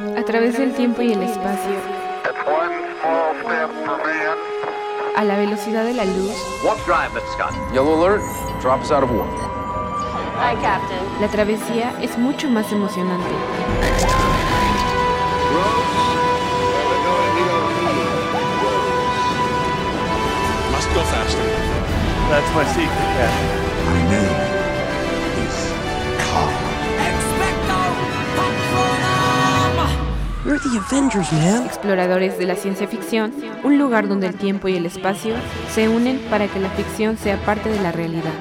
A través del tiempo y el espacio, a la velocidad de la luz, Yellow alert, drop us out of warp. Hi, Captain. la travesía es mucho más emocionante. Must go faster. That's my secret, name You're the Avengers, man. Exploradores de la ciencia ficción, un lugar donde el tiempo y el espacio se unen para que la ficción sea parte de la realidad.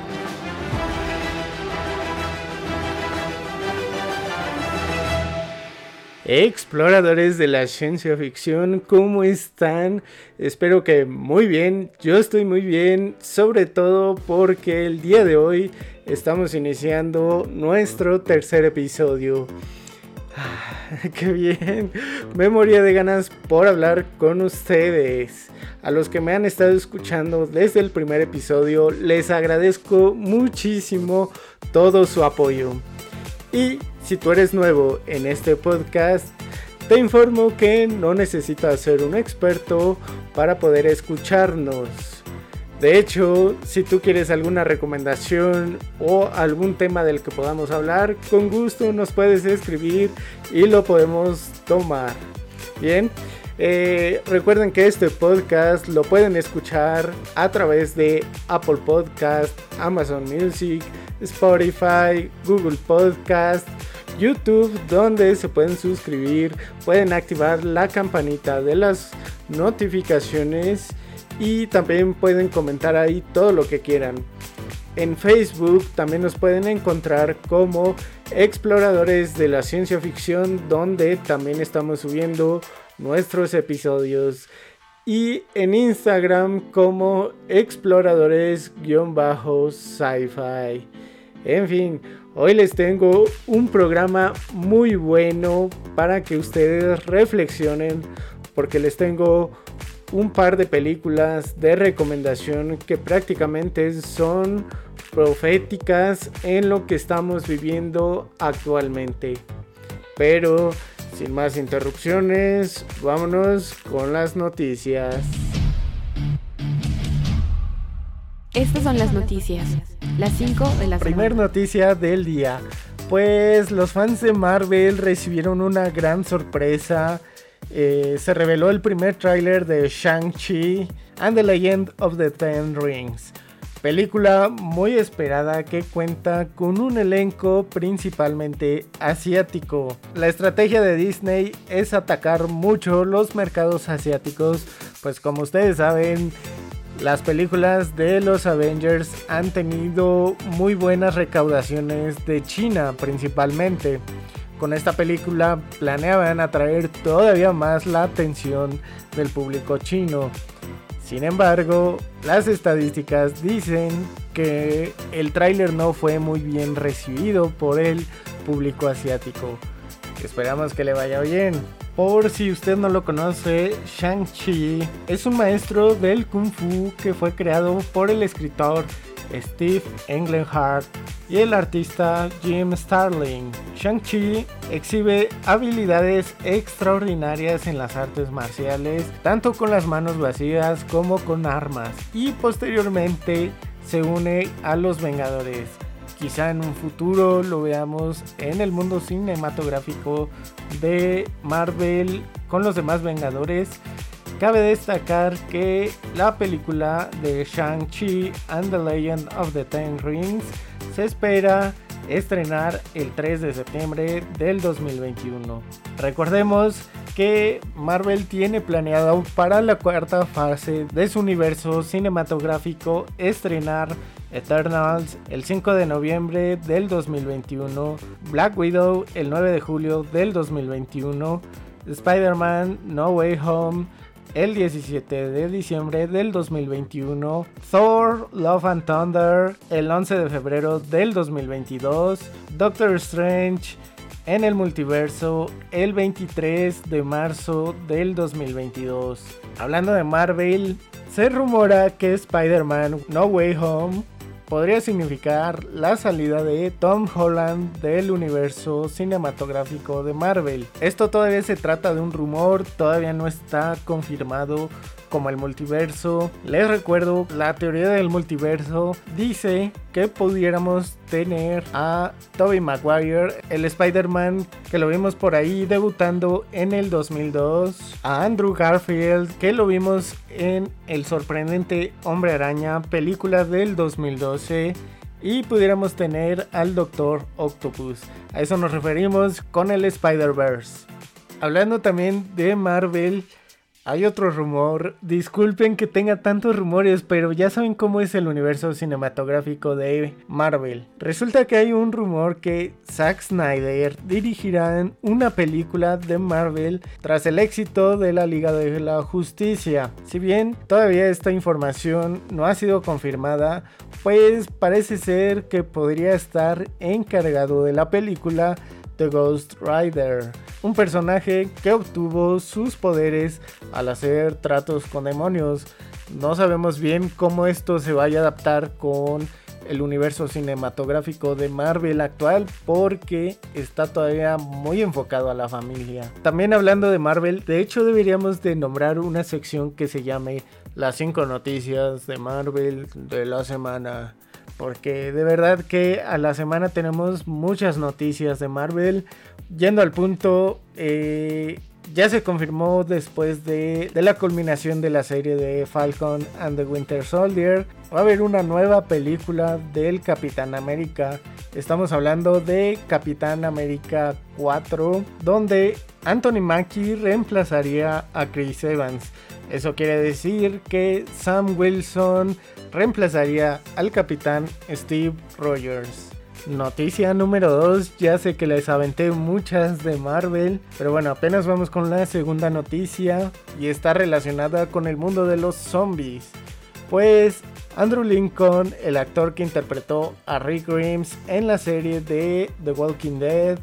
Exploradores de la ciencia ficción, ¿cómo están? Espero que muy bien, yo estoy muy bien, sobre todo porque el día de hoy estamos iniciando nuestro tercer episodio. ¡Qué bien! Me moría de ganas por hablar con ustedes. A los que me han estado escuchando desde el primer episodio, les agradezco muchísimo todo su apoyo. Y si tú eres nuevo en este podcast, te informo que no necesitas ser un experto para poder escucharnos. De hecho, si tú quieres alguna recomendación o algún tema del que podamos hablar, con gusto nos puedes escribir y lo podemos tomar. Bien, eh, recuerden que este podcast lo pueden escuchar a través de Apple Podcast, Amazon Music, Spotify, Google Podcast, YouTube, donde se pueden suscribir, pueden activar la campanita de las notificaciones y también pueden comentar ahí todo lo que quieran. En Facebook también nos pueden encontrar como exploradores de la ciencia ficción, donde también estamos subiendo nuestros episodios. Y en Instagram como exploradores-sci-fi. En fin, hoy les tengo un programa muy bueno para que ustedes reflexionen porque les tengo un par de películas de recomendación que prácticamente son proféticas en lo que estamos viviendo actualmente. Pero sin más interrupciones, vámonos con las noticias. Estas son las noticias, las 5 de la Primer semana. noticia del día. Pues los fans de Marvel recibieron una gran sorpresa. Eh, se reveló el primer tráiler de Shang-Chi and the Legend of the Ten Rings. Película muy esperada que cuenta con un elenco principalmente asiático. La estrategia de Disney es atacar mucho los mercados asiáticos, pues como ustedes saben, las películas de los Avengers han tenido muy buenas recaudaciones de China principalmente. Con esta película planeaban atraer todavía más la atención del público chino. Sin embargo, las estadísticas dicen que el tráiler no fue muy bien recibido por el público asiático. Esperamos que le vaya bien. Por si usted no lo conoce, Shang-Chi es un maestro del kung fu que fue creado por el escritor Steve Englehart y el artista Jim Starling. Shang-Chi exhibe habilidades extraordinarias en las artes marciales, tanto con las manos vacías como con armas, y posteriormente se une a los Vengadores. Quizá en un futuro lo veamos en el mundo cinematográfico de Marvel con los demás Vengadores. Cabe destacar que la película de Shang-Chi and the Legend of the Ten Rings se espera estrenar el 3 de septiembre del 2021. Recordemos que Marvel tiene planeado para la cuarta fase de su universo cinematográfico estrenar Eternals el 5 de noviembre del 2021, Black Widow el 9 de julio del 2021, Spider-Man No Way Home el 17 de diciembre del 2021, Thor Love and Thunder el 11 de febrero del 2022, Doctor Strange en el multiverso el 23 de marzo del 2022. Hablando de Marvel, se rumora que Spider-Man No Way Home podría significar la salida de Tom Holland del universo cinematográfico de Marvel. Esto todavía se trata de un rumor, todavía no está confirmado como el multiverso. Les recuerdo, la teoría del multiverso dice que pudiéramos tener a Tobey Maguire, el Spider-Man que lo vimos por ahí debutando en el 2002, a Andrew Garfield que lo vimos en El sorprendente Hombre Araña, película del 2012 y pudiéramos tener al Doctor Octopus. A eso nos referimos con el Spider-Verse. Hablando también de Marvel, hay otro rumor, disculpen que tenga tantos rumores, pero ya saben cómo es el universo cinematográfico de Marvel. Resulta que hay un rumor que Zack Snyder dirigirá una película de Marvel tras el éxito de la Liga de la Justicia. Si bien todavía esta información no ha sido confirmada, pues parece ser que podría estar encargado de la película The Ghost Rider, un personaje que obtuvo sus poderes al hacer tratos con demonios. No sabemos bien cómo esto se vaya a adaptar con el universo cinematográfico de Marvel actual porque está todavía muy enfocado a la familia. También hablando de Marvel, de hecho deberíamos de nombrar una sección que se llame las 5 noticias de Marvel de la semana. Porque de verdad que a la semana tenemos muchas noticias de Marvel. Yendo al punto, eh, ya se confirmó después de, de, la culminación de la serie de Falcon and the Winter Soldier. Va a haber una nueva película del Capitán América. Estamos hablando de Capitán América 4, donde Anthony Mackie reemplazaría a Chris Evans. Eso quiere decir que Sam Wilson reemplazaría al capitán Steve Rogers. Noticia número 2, ya sé que les aventé muchas de Marvel, pero bueno, apenas vamos con la segunda noticia y está relacionada con el mundo de los zombies. Pues Andrew Lincoln, el actor que interpretó a Rick Grimes en la serie de The Walking Dead,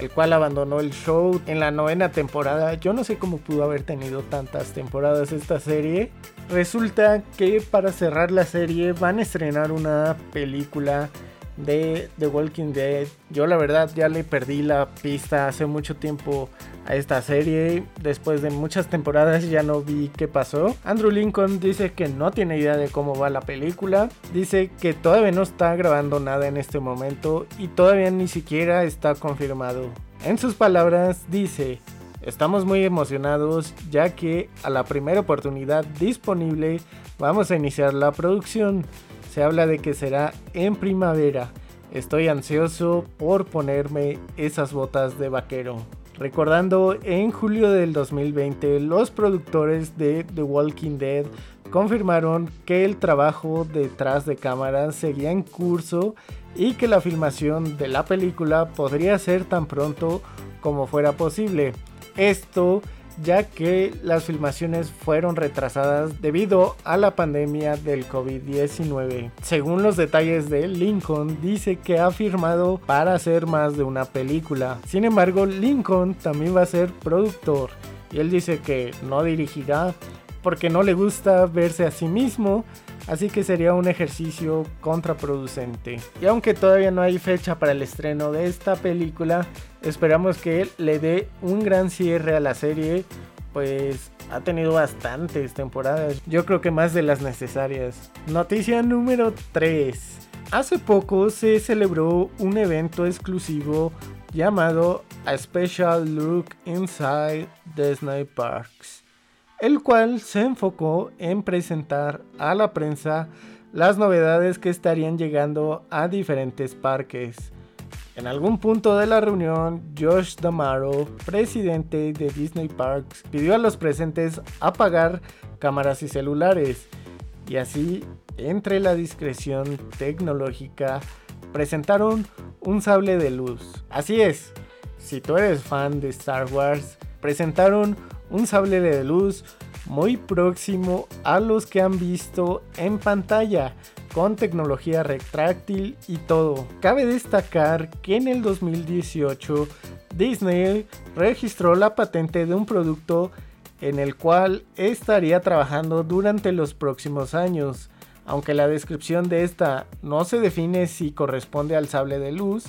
el cual abandonó el show en la novena temporada. Yo no sé cómo pudo haber tenido tantas temporadas esta serie. Resulta que para cerrar la serie van a estrenar una película de The Walking Dead. Yo la verdad ya le perdí la pista hace mucho tiempo a esta serie. Después de muchas temporadas ya no vi qué pasó. Andrew Lincoln dice que no tiene idea de cómo va la película. Dice que todavía no está grabando nada en este momento y todavía ni siquiera está confirmado. En sus palabras dice, estamos muy emocionados ya que a la primera oportunidad disponible vamos a iniciar la producción. Se habla de que será en primavera. Estoy ansioso por ponerme esas botas de vaquero. Recordando, en julio del 2020, los productores de The Walking Dead confirmaron que el trabajo detrás de cámaras seguía en curso y que la filmación de la película podría ser tan pronto como fuera posible. Esto ya que las filmaciones fueron retrasadas debido a la pandemia del COVID-19. Según los detalles de Lincoln, dice que ha firmado para hacer más de una película. Sin embargo, Lincoln también va a ser productor y él dice que no dirigirá porque no le gusta verse a sí mismo, así que sería un ejercicio contraproducente. Y aunque todavía no hay fecha para el estreno de esta película, esperamos que le dé un gran cierre a la serie, pues ha tenido bastantes temporadas, yo creo que más de las necesarias. Noticia número 3. Hace poco se celebró un evento exclusivo llamado A Special Look Inside Disney Parks el cual se enfocó en presentar a la prensa las novedades que estarían llegando a diferentes parques. En algún punto de la reunión, Josh Damaro, presidente de Disney Parks, pidió a los presentes apagar cámaras y celulares, y así, entre la discreción tecnológica, presentaron un sable de luz. Así es, si tú eres fan de Star Wars, presentaron un sable de luz muy próximo a los que han visto en pantalla con tecnología retráctil y todo. Cabe destacar que en el 2018 Disney registró la patente de un producto en el cual estaría trabajando durante los próximos años. Aunque la descripción de esta no se define si corresponde al sable de luz,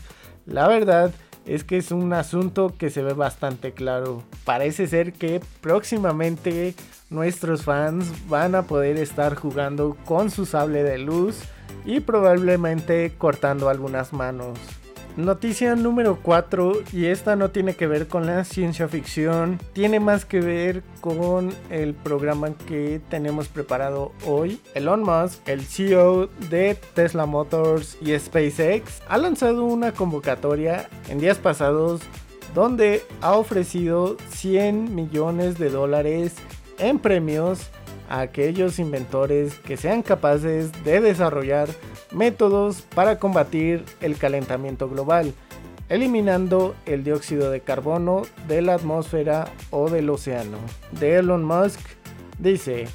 la verdad es que es un asunto que se ve bastante claro. Parece ser que próximamente nuestros fans van a poder estar jugando con su sable de luz y probablemente cortando algunas manos. Noticia número 4, y esta no tiene que ver con la ciencia ficción, tiene más que ver con el programa que tenemos preparado hoy. Elon Musk, el CEO de Tesla Motors y SpaceX, ha lanzado una convocatoria en días pasados donde ha ofrecido 100 millones de dólares en premios a aquellos inventores que sean capaces de desarrollar métodos para combatir el calentamiento global, eliminando el dióxido de carbono de la atmósfera o del océano. De Elon Musk dice,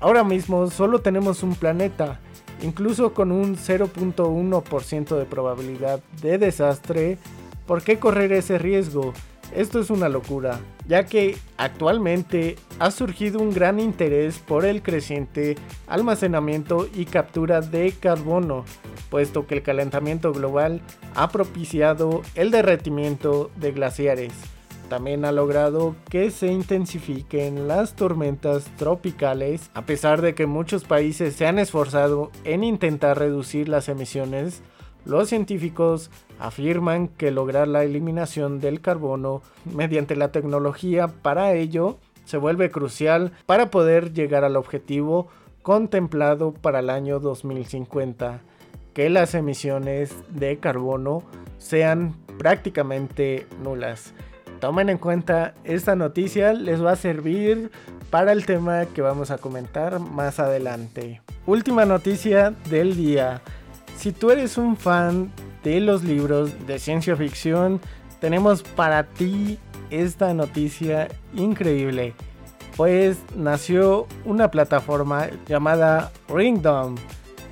ahora mismo solo tenemos un planeta, incluso con un 0.1% de probabilidad de desastre, ¿por qué correr ese riesgo? Esto es una locura, ya que actualmente ha surgido un gran interés por el creciente almacenamiento y captura de carbono, puesto que el calentamiento global ha propiciado el derretimiento de glaciares. También ha logrado que se intensifiquen las tormentas tropicales, a pesar de que muchos países se han esforzado en intentar reducir las emisiones los científicos afirman que lograr la eliminación del carbono mediante la tecnología para ello se vuelve crucial para poder llegar al objetivo contemplado para el año 2050, que las emisiones de carbono sean prácticamente nulas. Tomen en cuenta esta noticia, les va a servir para el tema que vamos a comentar más adelante. Última noticia del día. Si tú eres un fan de los libros de ciencia ficción, tenemos para ti esta noticia increíble. Pues nació una plataforma llamada Ringdom,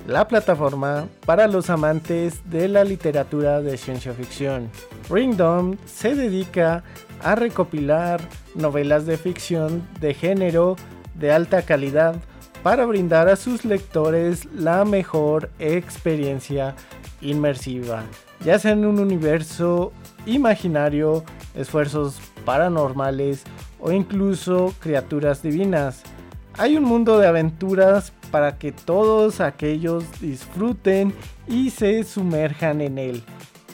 la plataforma para los amantes de la literatura de ciencia ficción. Ringdom se dedica a recopilar novelas de ficción de género de alta calidad para brindar a sus lectores la mejor experiencia inmersiva, ya sea en un universo imaginario, esfuerzos paranormales o incluso criaturas divinas. Hay un mundo de aventuras para que todos aquellos disfruten y se sumerjan en él.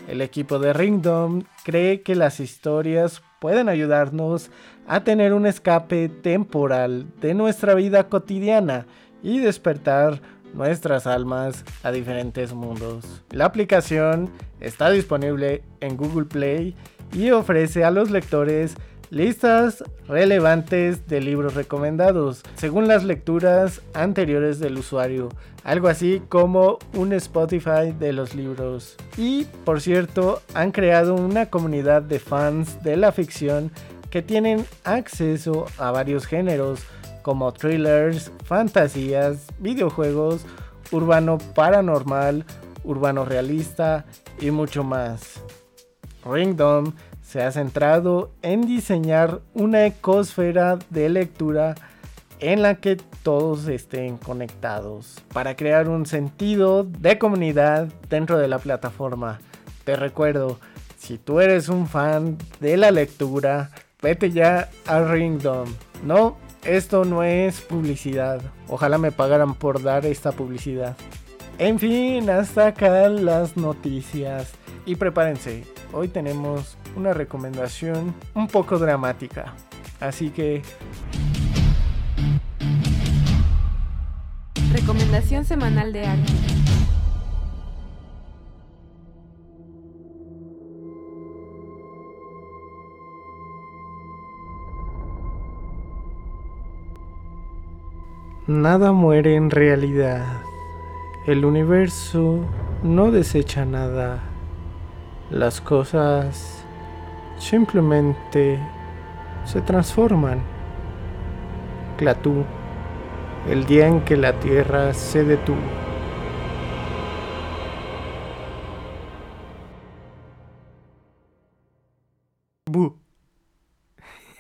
El equipo de Ringdom cree que las historias pueden ayudarnos a tener un escape temporal de nuestra vida cotidiana y despertar nuestras almas a diferentes mundos. La aplicación está disponible en Google Play y ofrece a los lectores listas relevantes de libros recomendados según las lecturas anteriores del usuario, algo así como un Spotify de los libros. Y por cierto, han creado una comunidad de fans de la ficción que tienen acceso a varios géneros como thrillers, fantasías, videojuegos, urbano paranormal, urbano realista y mucho más. Ringdom se ha centrado en diseñar una ecosfera de lectura en la que todos estén conectados para crear un sentido de comunidad dentro de la plataforma. Te recuerdo, si tú eres un fan de la lectura, vete ya a Ringdom. No, esto no es publicidad. Ojalá me pagaran por dar esta publicidad. En fin, hasta acá las noticias. Y prepárense, hoy tenemos una recomendación un poco dramática. Así que... Recomendación semanal de arte. Nada muere en realidad. El universo no desecha nada. Las cosas simplemente se transforman. Clatú, el día en que la tierra se detuvo.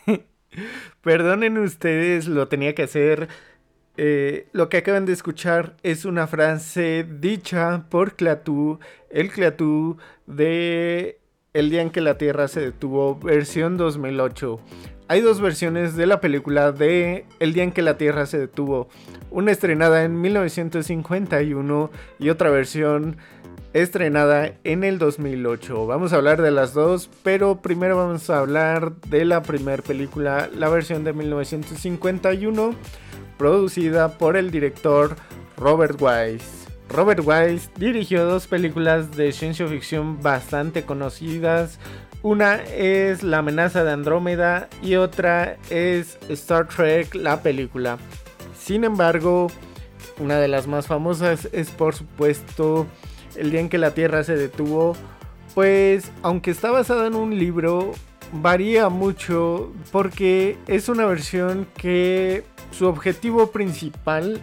Perdonen ustedes, lo tenía que hacer Eh, lo que acaban de escuchar es una frase dicha por Clatú, el Clatú de El día en que la Tierra se detuvo, versión 2008. Hay dos versiones de la película de El día en que la Tierra se detuvo, una estrenada en 1951 y otra versión estrenada en el 2008. Vamos a hablar de las dos, pero primero vamos a hablar de la primera película, la versión de 1951 producida por el director El día en que la Tierra se detuvo. Pues aunque está basada en un libro, varía mucho porque es una versión que su objetivo principal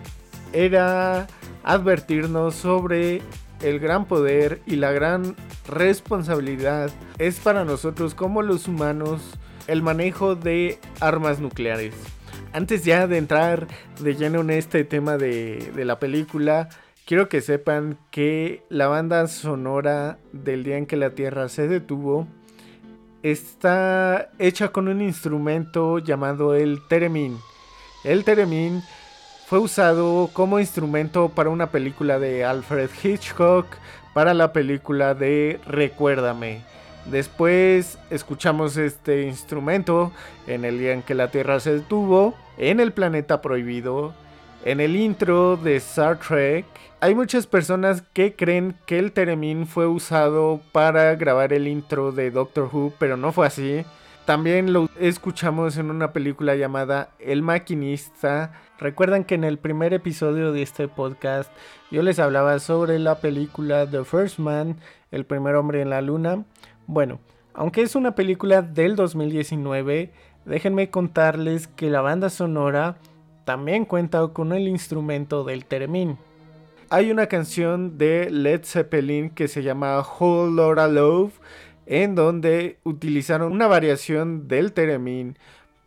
era advertirnos sobre el gran poder y la gran responsabilidad es para nosotros como los humanos el manejo de armas nucleares. Antes ya de entrar de lleno en este tema de, de la película, quiero que sepan que la banda sonora del día en que la Tierra se detuvo está hecha con un instrumento llamado el Teremin. El Teremin fue usado como instrumento para una película de Alfred Hitchcock, para la película de Recuérdame. Después escuchamos este instrumento en el día en que la Tierra se detuvo, en el planeta prohibido, en el intro de Star Trek. Hay muchas personas que creen que el Teremin fue usado para grabar el intro de Doctor Who, pero no fue así. También lo escuchamos en una película llamada El Maquinista. Recuerdan que en el primer episodio de este podcast yo les hablaba sobre la película The First Man, El primer hombre en la luna. Bueno, aunque es una película del 2019, déjenme contarles que la banda sonora también cuenta con el instrumento del Teremín. Hay una canción de Led Zeppelin que se llama Whole Lotta Love en donde utilizaron una variación del Teremin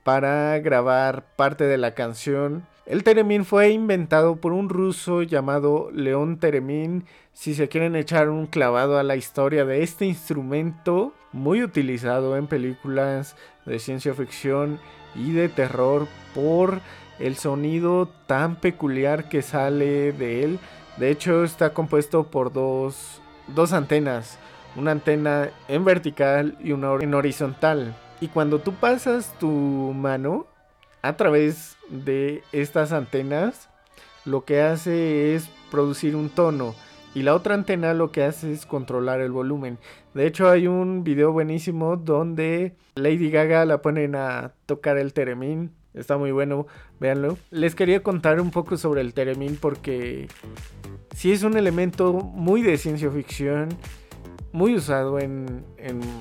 para grabar parte de la canción. El Teremin fue inventado por un ruso llamado León Teremin. Si se quieren echar un clavado a la historia de este instrumento, muy utilizado en películas de ciencia ficción y de terror por el sonido tan peculiar que sale de él. De hecho, está compuesto por dos, dos antenas una antena en vertical y una en horizontal. Y cuando tú pasas tu mano a través de estas antenas, lo que hace es producir un tono. Y la otra antena lo que hace es controlar el volumen. De hecho hay un video buenísimo donde Lady Gaga la ponen a tocar el teremín. Está muy bueno, véanlo. Les quería contar un poco sobre el teremín porque si es un elemento muy de ciencia ficción muy usado en,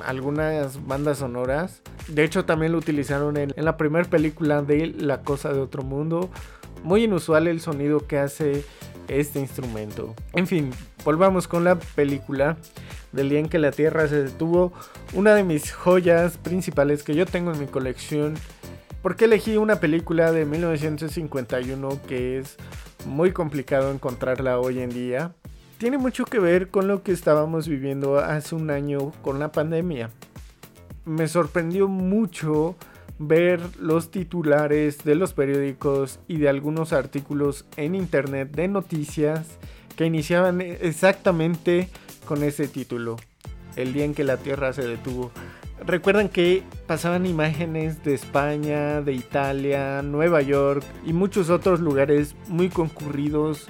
algunas bandas sonoras. De hecho, también lo utilizaron en, la primera película de La Cosa de Otro Mundo. Muy inusual el sonido que hace este instrumento. En fin, volvamos con la película del día en que la Tierra se detuvo. Una de mis joyas principales que yo tengo en mi colección. Porque elegí una película de 1951 que es muy complicado encontrarla hoy en día tiene mucho que ver con lo que estábamos viviendo hace un año con la pandemia. Me sorprendió mucho ver los titulares de los periódicos y de algunos artículos en internet de noticias que iniciaban exactamente con ese título, el día en que la Tierra se detuvo. Recuerdan que pasaban imágenes de España, de Italia, Nueva York y muchos otros lugares muy concurridos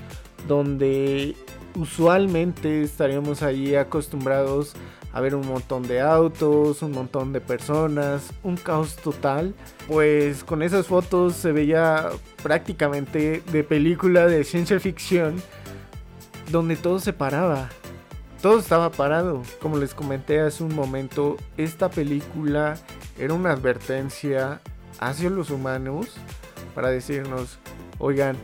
donde usualmente estaríamos ahí acostumbrados a ver un montón de autos, un montón de personas, un caos total. Pues con esas fotos se veía prácticamente de película de ciencia ficción donde todo se paraba. Todo estaba parado. Como les comenté hace un momento, esta película era una advertencia hacia los humanos para decirnos, oigan,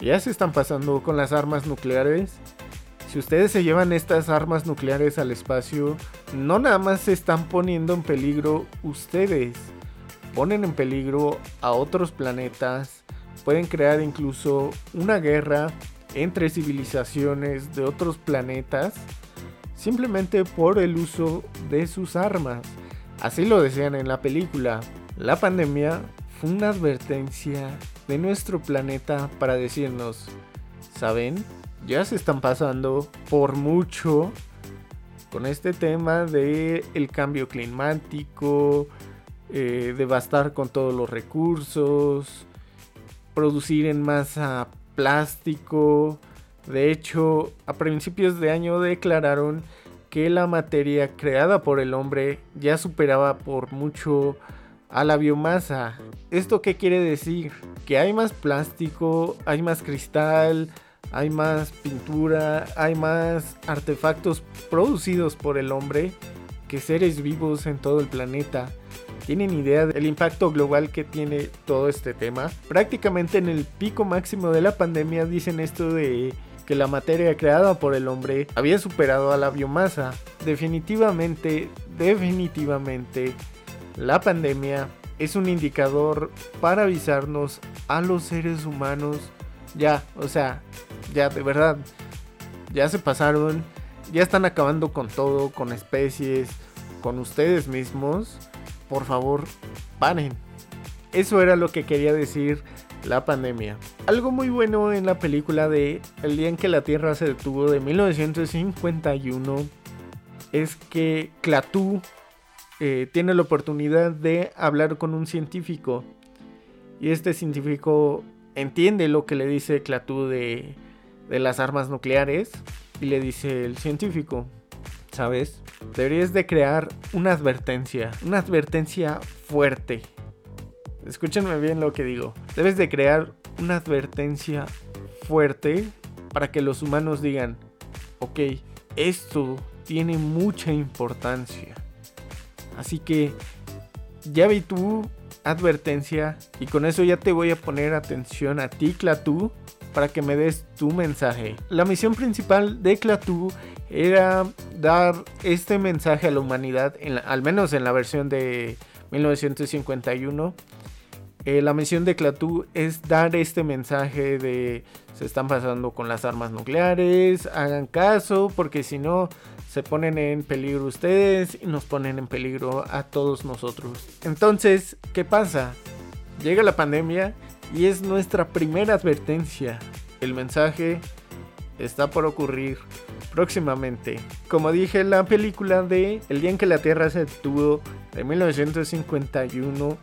ya se están pasando con las armas nucleares si ustedes se llevan estas armas nucleares al espacio, no nada más se están poniendo en peligro ustedes, ponen en peligro a otros planetas, pueden crear incluso una guerra entre civilizaciones de otros planetas simplemente por el uso de sus armas. Así lo decían en la película. La pandemia fue una advertencia de nuestro planeta para decirnos, ¿saben? Ya se están pasando por mucho con este tema de el cambio climático, eh, devastar con todos los recursos, producir en masa plástico. De hecho, a principios de año declararon que la materia creada por el hombre ya superaba por mucho a la biomasa. ¿Esto qué quiere decir? Que hay más plástico, hay más cristal, hay más pintura, hay más artefactos producidos por el hombre que seres vivos en todo el planeta. ¿Tienen idea del impacto global que tiene todo este tema? Prácticamente en el pico máximo de la pandemia dicen esto de que la materia creada por el hombre había superado a la biomasa. Definitivamente, definitivamente, la pandemia es un indicador para avisarnos a los seres humanos. Ya, o sea, ya de verdad, ya se pasaron, ya están acabando con todo, con especies, con ustedes mismos por favor, paren. Eso era lo que quería decir la pandemia. Algo muy bueno en la película de El día en que la Tierra se detuvo de 1951 es que Clatú eh, tiene la oportunidad de hablar con un científico. Y este científico entiende lo que le dice Clatú de, de las armas nucleares. Y le dice el científico, ¿sabes? Deberías de crear una advertencia, una advertencia fuerte. Escúchenme bien lo que digo. Debes de crear una advertencia fuerte para que los humanos digan, ok, esto tiene mucha importancia. Así que ya vi tu advertencia y con eso ya te voy a poner atención a ti, Clatú, para que me des tu mensaje. La misión principal de Clatú era dar este mensaje a la humanidad, al menos en la versión de 1951. Eh, la misión de Clatú es dar este mensaje de se están pasando con las armas nucleares, hagan caso porque si no se ponen en peligro ustedes y nos ponen en peligro a todos nosotros. Entonces, ¿qué pasa? Llega la pandemia y es nuestra primera advertencia. El mensaje está por ocurrir próximamente. Como dije, la película de El día en que la Tierra se detuvo de 1951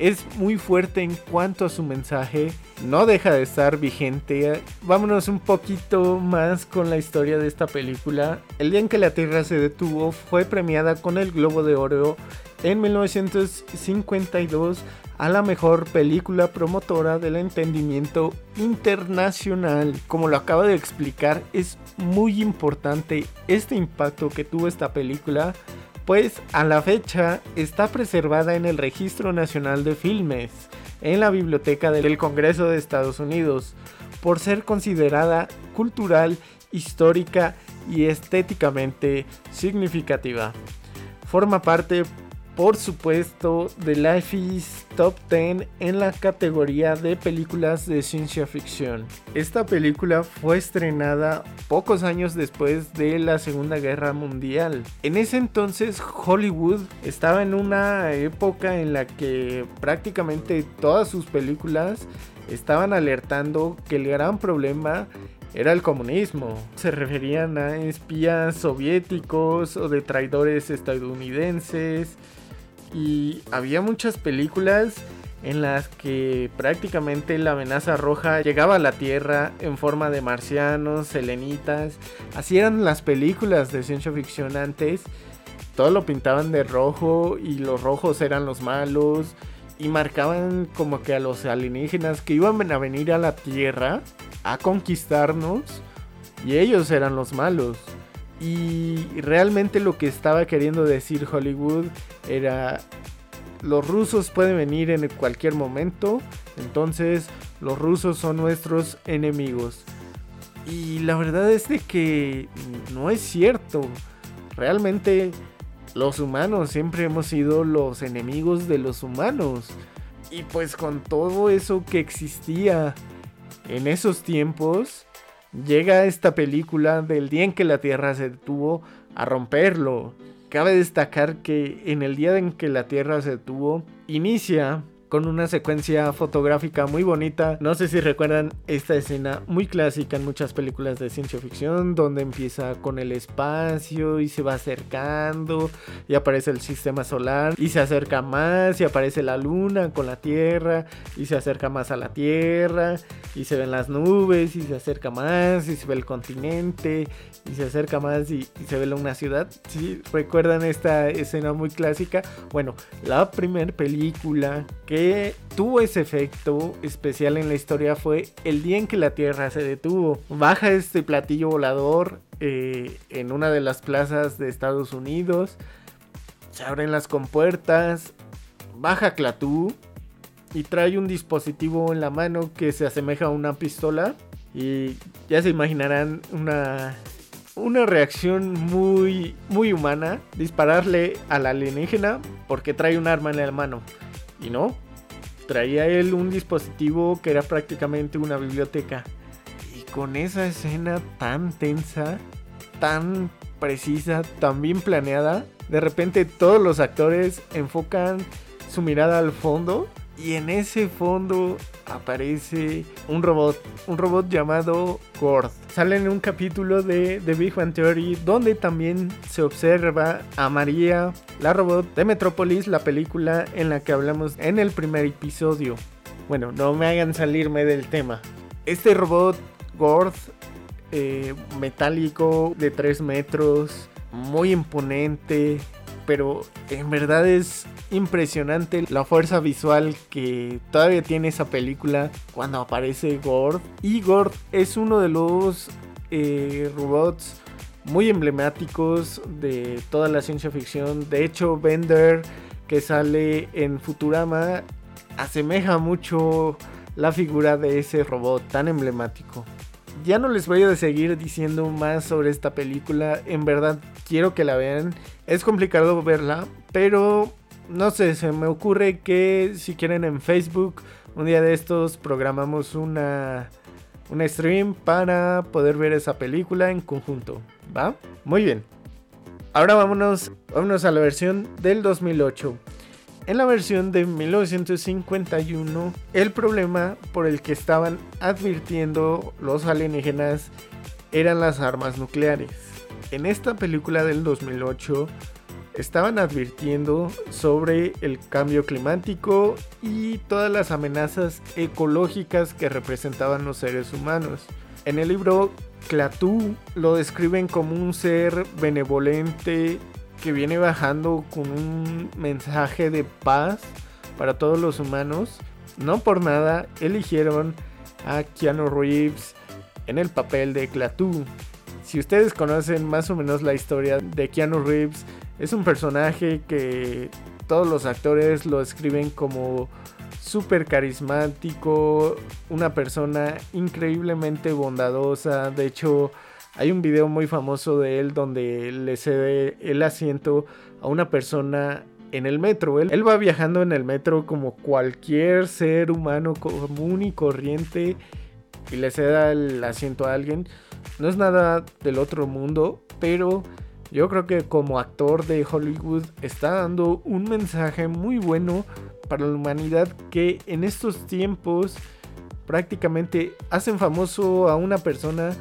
es muy fuerte en cuanto a su mensaje, no deja de estar vigente. Vámonos un poquito más con la historia de esta película. El día en que la Tierra se detuvo fue premiada con el Globo de Oro en 1952 a la mejor película promotora del entendimiento internacional. Como lo acabo de explicar, es muy importante este impacto que tuvo esta película, pues a la fecha está preservada en el Registro Nacional de Filmes, en la Biblioteca del Congreso de Estados Unidos, por ser considerada cultural, histórica y estéticamente significativa. Forma parte por supuesto, The Life is Top 10 en la categoría de películas de ciencia ficción. Esta película fue estrenada pocos años después de la Segunda Guerra Mundial. En ese entonces Hollywood estaba en una época en la que prácticamente todas sus películas estaban alertando que el gran problema era el comunismo. Se referían a espías soviéticos o de traidores estadounidenses y había muchas películas en las que prácticamente la amenaza roja llegaba a la Tierra en forma de marcianos, selenitas. Así eran las películas de ciencia ficción antes. Todo lo pintaban de rojo y los rojos eran los malos. Y marcaban como que a los alienígenas que iban a venir a la Tierra a conquistarnos. Y ellos eran los malos. Y realmente lo que estaba queriendo decir Hollywood era los rusos pueden venir en cualquier momento, entonces los rusos son nuestros enemigos. Y la verdad es de que no es cierto. Realmente los humanos siempre hemos sido los enemigos de los humanos. Y pues con todo eso que existía en esos tiempos, llega esta película del día en que la Tierra se detuvo a romperlo. Cabe destacar que en el día en que la Tierra se detuvo, inicia con una secuencia fotográfica muy bonita. No sé si recuerdan esta escena muy clásica en muchas películas de ciencia ficción, donde empieza con el espacio y se va acercando y aparece el sistema solar y se acerca más y aparece la luna con la Tierra y se acerca más a la Tierra y se ven las nubes y se acerca más y se ve el continente y se acerca más y, y se ve una ciudad. ¿Sí? ¿Recuerdan esta escena muy clásica? Bueno, la primera película que tuvo ese efecto especial en la historia fue el día en que la Tierra se detuvo. Baja este platillo volador eh, en una de las plazas de Estados Unidos. Se abren las compuertas. Baja Clatú. Y trae un dispositivo en la mano que se asemeja a una pistola. Y ya se imaginarán una, una reacción muy, muy humana. Dispararle al alienígena porque trae un arma en la mano. Y no, traía él un dispositivo que era prácticamente una biblioteca. Y con esa escena tan tensa, tan precisa, tan bien planeada, de repente todos los actores enfocan su mirada al fondo y en ese fondo aparece un robot, un robot llamado Gord. Sale en un capítulo de The Big Bang Theory donde también se observa a María, la robot de Metropolis, la película en la que hablamos en el primer episodio. Bueno, no me hagan salirme del tema. Este robot Gord eh, metálico de 3 metros, muy imponente, pero en verdad es impresionante la fuerza visual que todavía tiene esa película cuando aparece Gord. Y Gord es uno de los eh, robots muy emblemáticos de toda la ciencia ficción. De hecho, Bender, que sale en Futurama, asemeja mucho la figura de ese robot tan emblemático. Ya no les voy a seguir diciendo más sobre esta película. En verdad quiero que la vean. Es complicado verla, pero no sé, se me ocurre que si quieren en Facebook, un día de estos programamos una, una stream para poder ver esa película en conjunto. ¿Va? Muy bien. Ahora vámonos, vámonos a la versión del 2008. En la versión de 1951, el problema por el que estaban advirtiendo los alienígenas eran las armas nucleares. En esta película del 2008 estaban advirtiendo sobre el cambio climático y todas las amenazas ecológicas que representaban los seres humanos. En el libro Clatú lo describen como un ser benevolente que viene bajando con un mensaje de paz para todos los humanos. No por nada eligieron a Keanu Reeves en el papel de Clatú. Si ustedes conocen más o menos la historia de Keanu Reeves, es un personaje que todos los actores lo escriben como súper carismático, una persona increíblemente bondadosa. De hecho, hay un video muy famoso de él donde le cede el asiento a una persona en el metro. Él, él, va viajando en el metro como cualquier ser humano común y corriente y le cede el asiento a alguien. No es nada del otro mundo, pero yo creo que como actor de Hollywood está dando un mensaje muy bueno para la humanidad que en estos tiempos prácticamente hacen famoso a una persona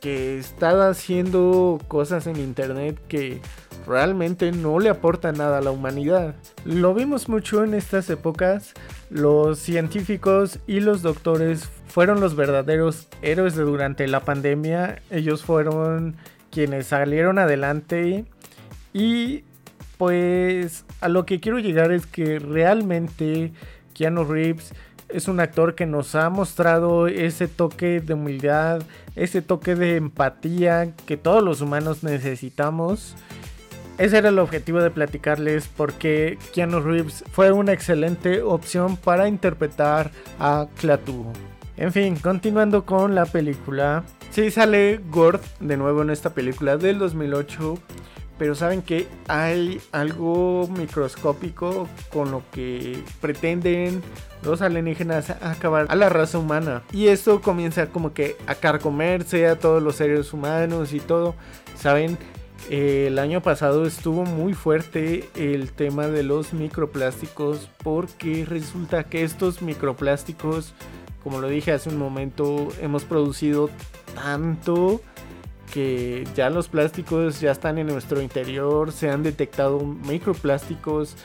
que está haciendo cosas en internet que realmente no le aporta nada a la humanidad. Lo vimos mucho en estas épocas. Los científicos y los doctores fueron los verdaderos héroes de durante la pandemia. Ellos fueron quienes salieron adelante y pues a lo que quiero llegar es que realmente Keanu Reeves es un actor que nos ha mostrado ese toque de humildad, ese toque de empatía que todos los humanos necesitamos. Ese era el objetivo de platicarles porque Keanu Reeves fue una excelente opción para interpretar a Klaatu. En fin, continuando con la película, Sí, sale Gord de nuevo en esta película del 2008, pero saben que hay algo microscópico con lo que pretenden los alienígenas acabar a la raza humana. Y esto comienza como que a carcomerse a todos los seres humanos y todo. Saben, eh, el año pasado estuvo muy fuerte el tema de los microplásticos porque resulta que estos microplásticos, como lo dije hace un momento, hemos producido tanto que ya los plásticos ya están en nuestro interior, se han detectado microplásticos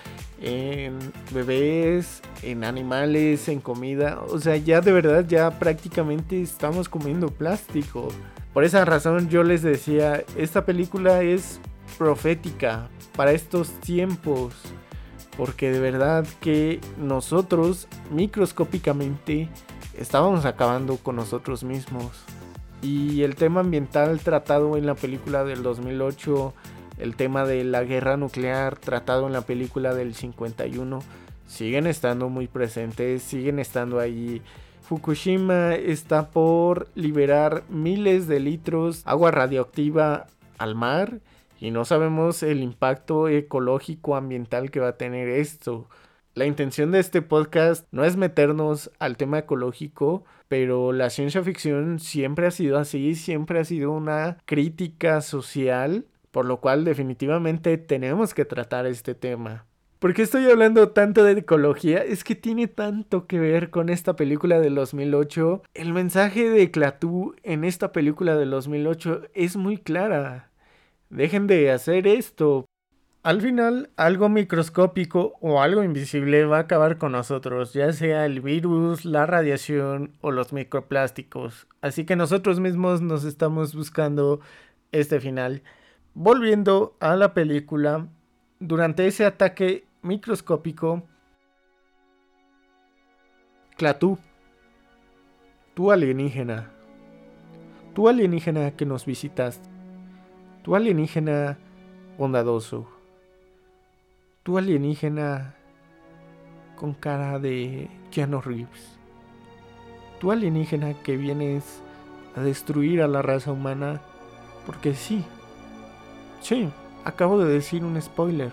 en bebés, en animales, en comida, o sea, ya de verdad ya prácticamente estamos comiendo plástico. Por esa razón yo les decía, esta película es profética para estos tiempos, porque de verdad que nosotros microscópicamente estábamos acabando con nosotros mismos y el tema ambiental tratado en la película del 2008, el tema de la guerra nuclear tratado en la película del 51, siguen estando muy presentes, siguen estando ahí. Fukushima está por liberar miles de litros de agua radioactiva al mar y no sabemos el impacto ecológico ambiental que va a tener esto. La intención de este podcast no es meternos al tema ecológico, pero la ciencia ficción siempre ha sido así, siempre ha sido una crítica social, por lo cual definitivamente tenemos que tratar este tema. ¿Por qué estoy hablando tanto de ecología? Es que tiene tanto que ver con esta película del 2008. El mensaje de Clatú en esta película del 2008 es muy clara. Dejen de hacer esto. Al final, algo microscópico o algo invisible va a acabar con nosotros, ya sea el virus, la radiación o los microplásticos. Así que nosotros mismos nos estamos buscando este final. Volviendo a la película, durante ese ataque microscópico, Clatú, tú alienígena, tú alienígena que nos visitas, tú alienígena bondadoso Tú alienígena con cara de Keanu Reeves. Tú alienígena que vienes a destruir a la raza humana. Porque sí. Sí, acabo de decir un spoiler.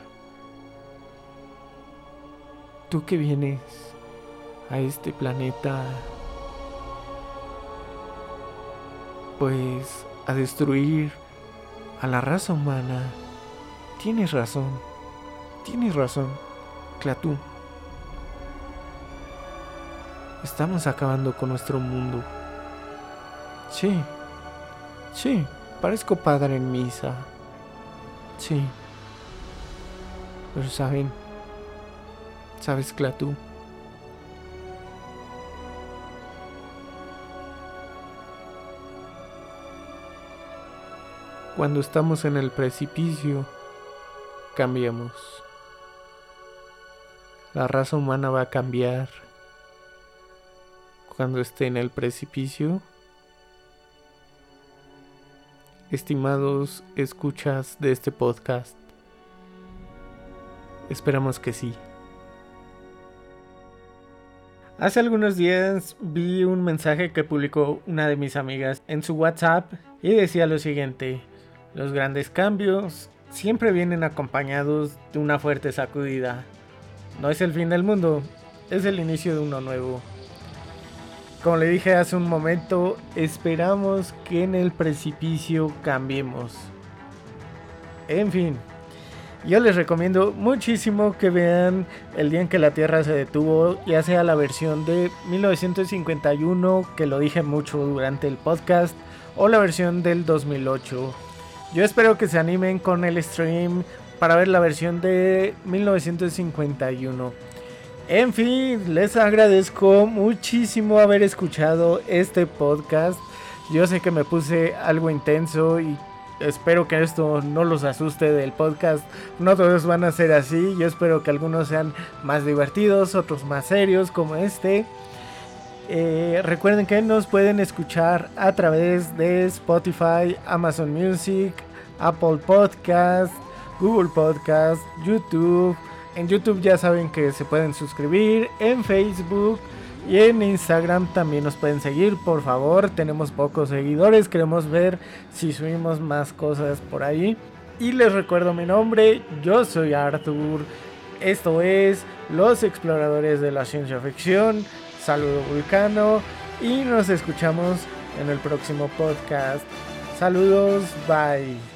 Tú que vienes a este planeta. Pues a destruir a la raza humana. Tienes razón. Tienes razón, Clatú. Estamos acabando con nuestro mundo. Sí, sí, parezco padre en misa. Sí. Pero saben, ¿sabes, Clatú? Cuando estamos en el precipicio, cambiamos. La raza humana va a cambiar cuando esté en el precipicio. Estimados escuchas de este podcast, esperamos que sí. Hace algunos días vi un mensaje que publicó una de mis amigas en su WhatsApp y decía lo siguiente, los grandes cambios siempre vienen acompañados de una fuerte sacudida. No es el fin del mundo, es el inicio de uno nuevo. Como le dije hace un momento, esperamos que en el precipicio cambiemos. En fin, yo les recomiendo muchísimo que vean El día en que la Tierra se detuvo, ya sea la versión de 1951, que lo dije mucho durante el podcast, o la versión del 2008. Yo espero que se animen con el stream para ver la versión de 1951. En fin, les agradezco muchísimo haber escuchado este podcast. Yo sé que me puse algo intenso y espero que esto no los asuste del podcast. No todos van a ser así. Yo espero que algunos sean más divertidos, otros más serios como este. Eh, recuerden que nos pueden escuchar a través de Spotify, Amazon Music, Apple Podcast, Google Podcast, YouTube. En YouTube ya saben que se pueden suscribir, en Facebook y en Instagram también nos pueden seguir, por favor. Tenemos pocos seguidores, queremos ver si subimos más cosas por ahí. Y les recuerdo mi nombre, yo soy Arthur. Esto es Los Exploradores de la Ciencia Ficción. Saludo Vulcano y nos escuchamos en el próximo podcast. Saludos, bye.